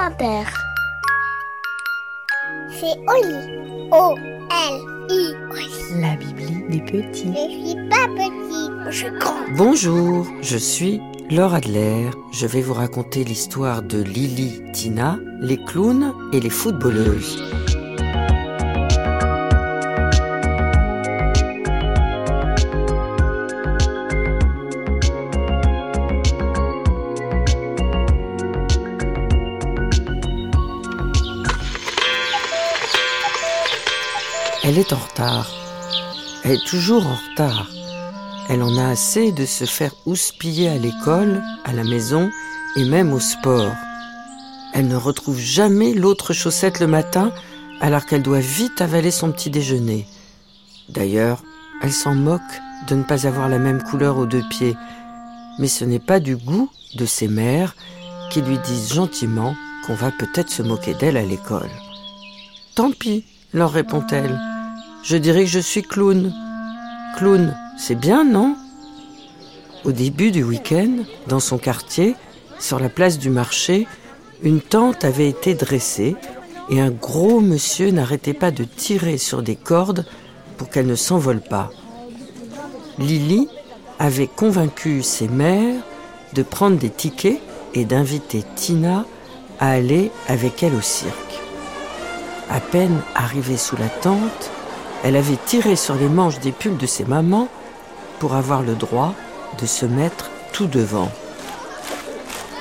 Inter. C'est Oli. O-L-I. La Bibli des petits. Je suis pas petit, je suis grand. Bonjour, je suis Laure Adler. Je vais vous raconter l'histoire de Lily, Tina, les clowns et les footballeuses. Elle est en retard. Elle est toujours en retard. Elle en a assez de se faire houspiller à l'école, à la maison et même au sport. Elle ne retrouve jamais l'autre chaussette le matin alors qu'elle doit vite avaler son petit déjeuner. D'ailleurs, elle s'en moque de ne pas avoir la même couleur aux deux pieds. Mais ce n'est pas du goût de ses mères qui lui disent gentiment qu'on va peut-être se moquer d'elle à l'école. Tant pis, leur répond-elle. Je dirais que je suis clown. Clown, c'est bien, non? Au début du week-end, dans son quartier, sur la place du marché, une tente avait été dressée et un gros monsieur n'arrêtait pas de tirer sur des cordes pour qu'elle ne s'envole pas. Lily avait convaincu ses mères de prendre des tickets et d'inviter Tina à aller avec elle au cirque. À peine arrivée sous la tente, elle avait tiré sur les manches des pulls de ses mamans pour avoir le droit de se mettre tout devant.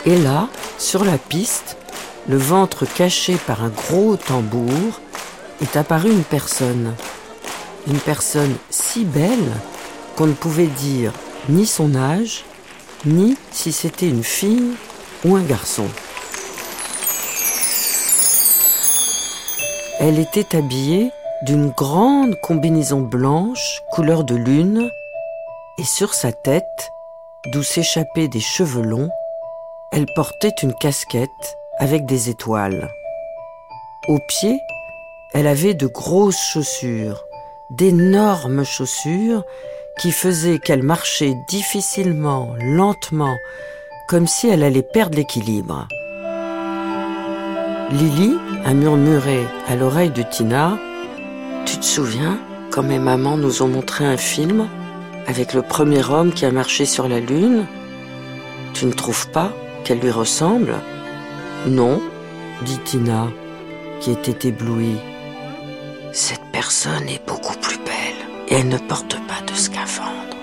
Et là, sur la piste, le ventre caché par un gros tambour, est apparue une personne. Une personne si belle qu'on ne pouvait dire ni son âge, ni si c'était une fille ou un garçon. Elle était habillée d'une grande combinaison blanche couleur de lune et sur sa tête, d'où s'échappaient des cheveux longs, elle portait une casquette avec des étoiles. Aux pieds, elle avait de grosses chaussures, d'énormes chaussures qui faisaient qu'elle marchait difficilement, lentement, comme si elle allait perdre l'équilibre. Lily a murmuré à l'oreille de Tina Tu te souviens quand mes mamans nous ont montré un film avec le premier homme qui a marché sur la Lune? Tu ne trouves pas qu'elle lui ressemble? Non, dit Tina, qui était éblouie. Cette personne est beaucoup plus belle et elle ne porte pas de scaphandre.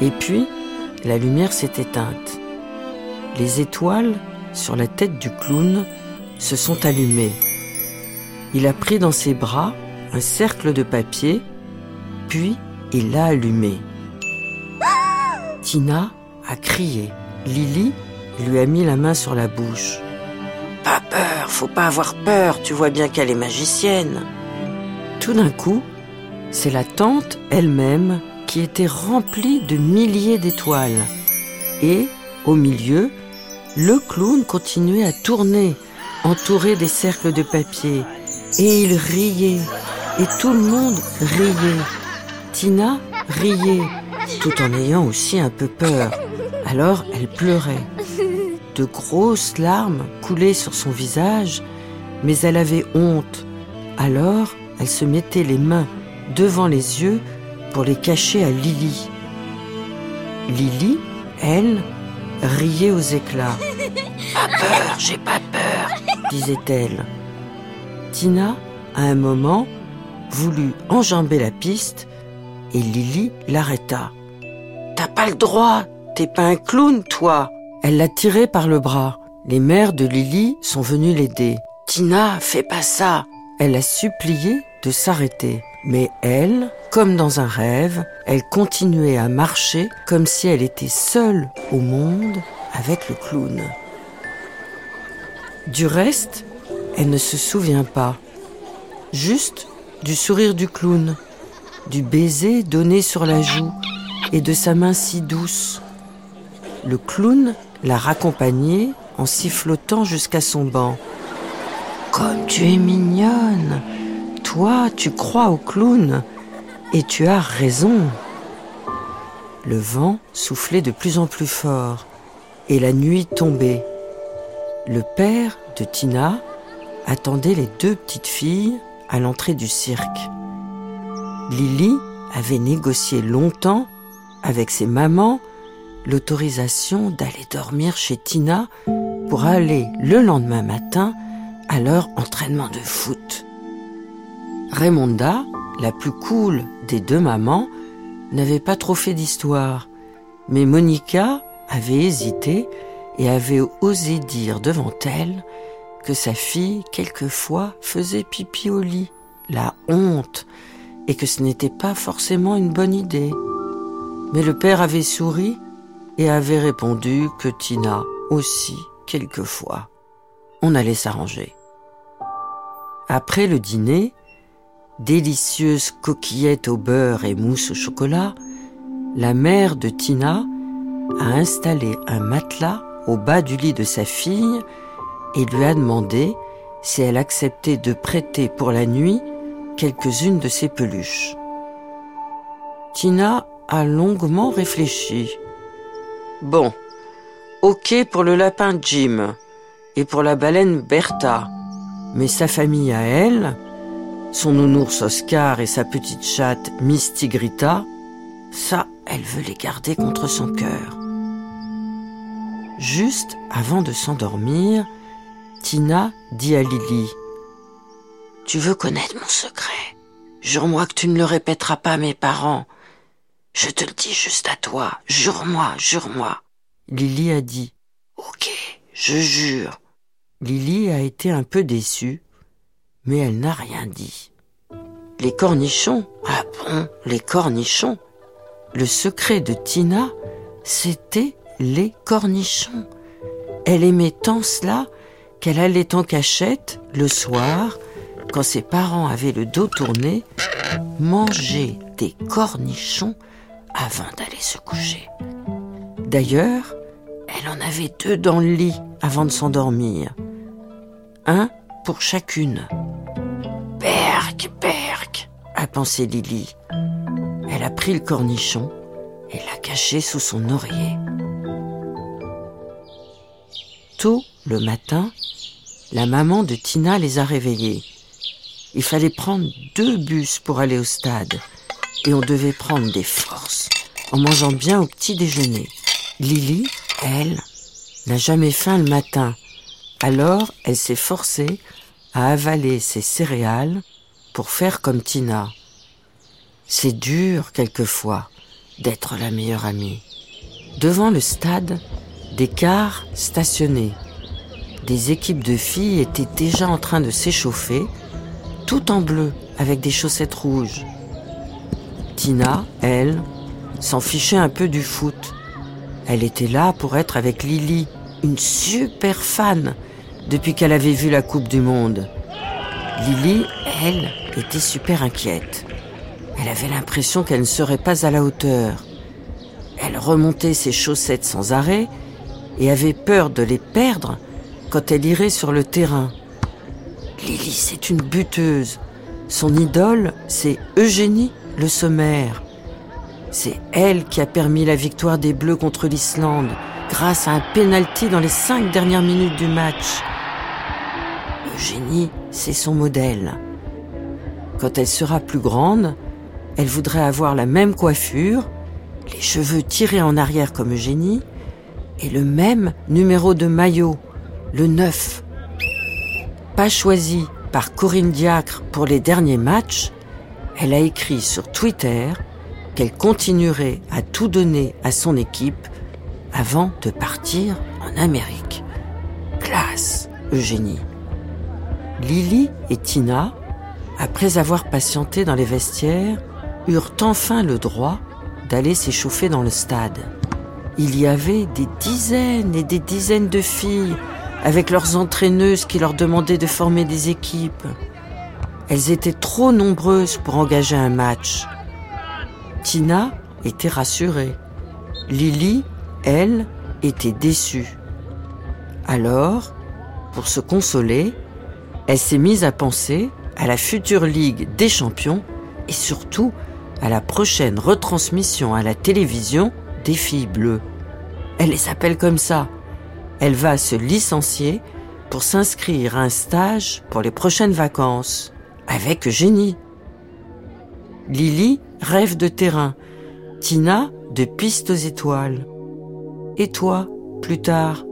Et puis, la lumière s'est éteinte. Les étoiles sur la tête du clown se sont allumées. Il a pris dans ses bras un cercle de papier, puis il l'a allumé. Tina a crié. Lily lui a mis la main sur la bouche. Pas peur, faut pas avoir peur, tu vois bien qu'elle est magicienne. Tout d'un coup, c'est la tente elle-même qui était remplie de milliers d'étoiles. Et, au milieu, le clown continuait à tourner, entouré des cercles de papier. Et il riait, et tout le monde riait. Tina riait, tout en ayant aussi un peu peur. Alors elle pleurait. De grosses larmes coulaient sur son visage, mais elle avait honte. Alors elle se mettait les mains devant les yeux pour les cacher à Lily. Lily, elle, riait aux éclats. Pas peur, j'ai pas peur, disait-elle. Tina, à un moment, voulut enjamber la piste et Lily l'arrêta. T'as pas le droit, t'es pas un clown, toi. Elle l'a tiré par le bras. Les mères de Lily sont venues l'aider. Tina, fais pas ça. Elle a supplié de s'arrêter. Mais elle, comme dans un rêve, elle continuait à marcher comme si elle était seule au monde avec le clown. Du reste, elle ne se souvient pas. Juste du sourire du clown, du baiser donné sur la joue et de sa main si douce. Le clown l'a raccompagnée en sifflotant jusqu'à son banc. Comme tu es mignonne Toi, tu crois au clown et tu as raison. Le vent soufflait de plus en plus fort et la nuit tombait. le père de Tina attendait les deux petites filles à l'entrée du cirque. Lily avait négocié longtemps avec ses mamans l'autorisation d'aller dormir chez Tina pour aller le lendemain matin à leur entraînement de foot. Raymonda, la plus cool des deux mamans, n'avait pas trop fait d'histoire, mais Monica avait hésité et avait osé dire devant elle que sa fille, quelquefois, faisait pipi au lit, la honte, et que ce n'était pas forcément une bonne idée. Mais le père avait souri et avait répondu que Tina aussi, quelquefois, on allait s'arranger. Après le dîner, délicieuse coquillettes au beurre et mousse au chocolat, la mère de Tina a installé un matelas au bas du lit de sa fille et lui a demandé si elle acceptait de prêter pour la nuit quelques-unes de ses peluches. Tina a longuement réfléchi. Bon, ok pour le lapin Jim et pour la baleine Bertha, mais sa famille à elle, son nounours Oscar et sa petite chatte Miss Tigrita, ça, elle veut les garder contre son cœur. Juste avant de s'endormir, Tina dit à Lily Tu veux connaître mon secret? Jure-moi que tu ne le répéteras pas à mes parents. Je te le dis juste à toi. Jure-moi, jure-moi. Lily a dit Ok, je jure. Lily a été un peu déçue, mais elle n'a rien dit. Les cornichons Ah bon, les cornichons? Le secret de Tina, c'était les cornichons. Elle aimait tant cela qu'elle allait en cachette le soir, quand ses parents avaient le dos tourné, manger des cornichons avant d'aller se coucher. D'ailleurs, elle en avait deux dans le lit avant de s'endormir. Un pour chacune. Berk, berk, a pensé Lily. Elle a pris le cornichon et l'a caché sous son oreiller. Tôt le matin, la maman de Tina les a réveillés. Il fallait prendre deux bus pour aller au stade et on devait prendre des forces en mangeant bien au petit déjeuner. Lily, elle, n'a jamais faim le matin, alors elle s'est forcée à avaler ses céréales pour faire comme Tina. C'est dur quelquefois d'être la meilleure amie. Devant le stade, des cars stationnaient. Des équipes de filles étaient déjà en train de s'échauffer, tout en bleu, avec des chaussettes rouges. Tina, elle, s'en fichait un peu du foot. Elle était là pour être avec Lily, une super fan, depuis qu'elle avait vu la Coupe du Monde. Lily, elle, était super inquiète. Elle avait l'impression qu'elle ne serait pas à la hauteur. Elle remontait ses chaussettes sans arrêt et avait peur de les perdre quand elle irait sur le terrain. Lily, c'est une buteuse. Son idole, c'est Eugénie Le Sommaire. C'est elle qui a permis la victoire des Bleus contre l'Islande grâce à un penalty dans les cinq dernières minutes du match. Eugénie, c'est son modèle. Quand elle sera plus grande, elle voudrait avoir la même coiffure, les cheveux tirés en arrière comme Eugénie, et le même numéro de maillot, le 9. Pas choisi par Corinne Diacre pour les derniers matchs, elle a écrit sur Twitter qu'elle continuerait à tout donner à son équipe avant de partir en Amérique. Classe, Eugénie. Lily et Tina, après avoir patienté dans les vestiaires, eurent enfin le droit d'aller s'échauffer dans le stade il y avait des dizaines et des dizaines de filles avec leurs entraîneuses qui leur demandaient de former des équipes. Elles étaient trop nombreuses pour engager un match. Tina était rassurée. Lily, elle, était déçue. Alors, pour se consoler, elle s'est mise à penser à la future Ligue des champions et surtout à la prochaine retransmission à la télévision des filles bleues. Elle les appelle comme ça. Elle va se licencier pour s'inscrire à un stage pour les prochaines vacances avec Eugénie. Lily rêve de terrain, Tina de pistes aux étoiles. Et toi, plus tard,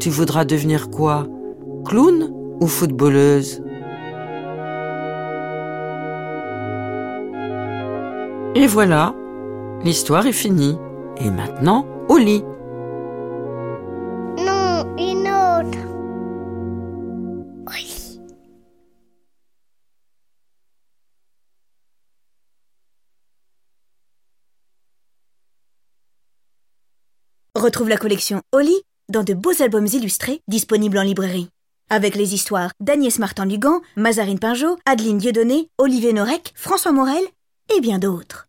tu voudras devenir quoi? Clown ou footballeuse? Et voilà, l'histoire est finie. Et maintenant, au lit. Non, une autre. Au lit. Retrouve la collection Oli dans de beaux albums illustrés disponibles en librairie. Avec les histoires d'Agnès Martin-Lugan, Mazarine Pinjot, Adeline Dieudonné, Olivier Norek, François Morel et bien d'autres.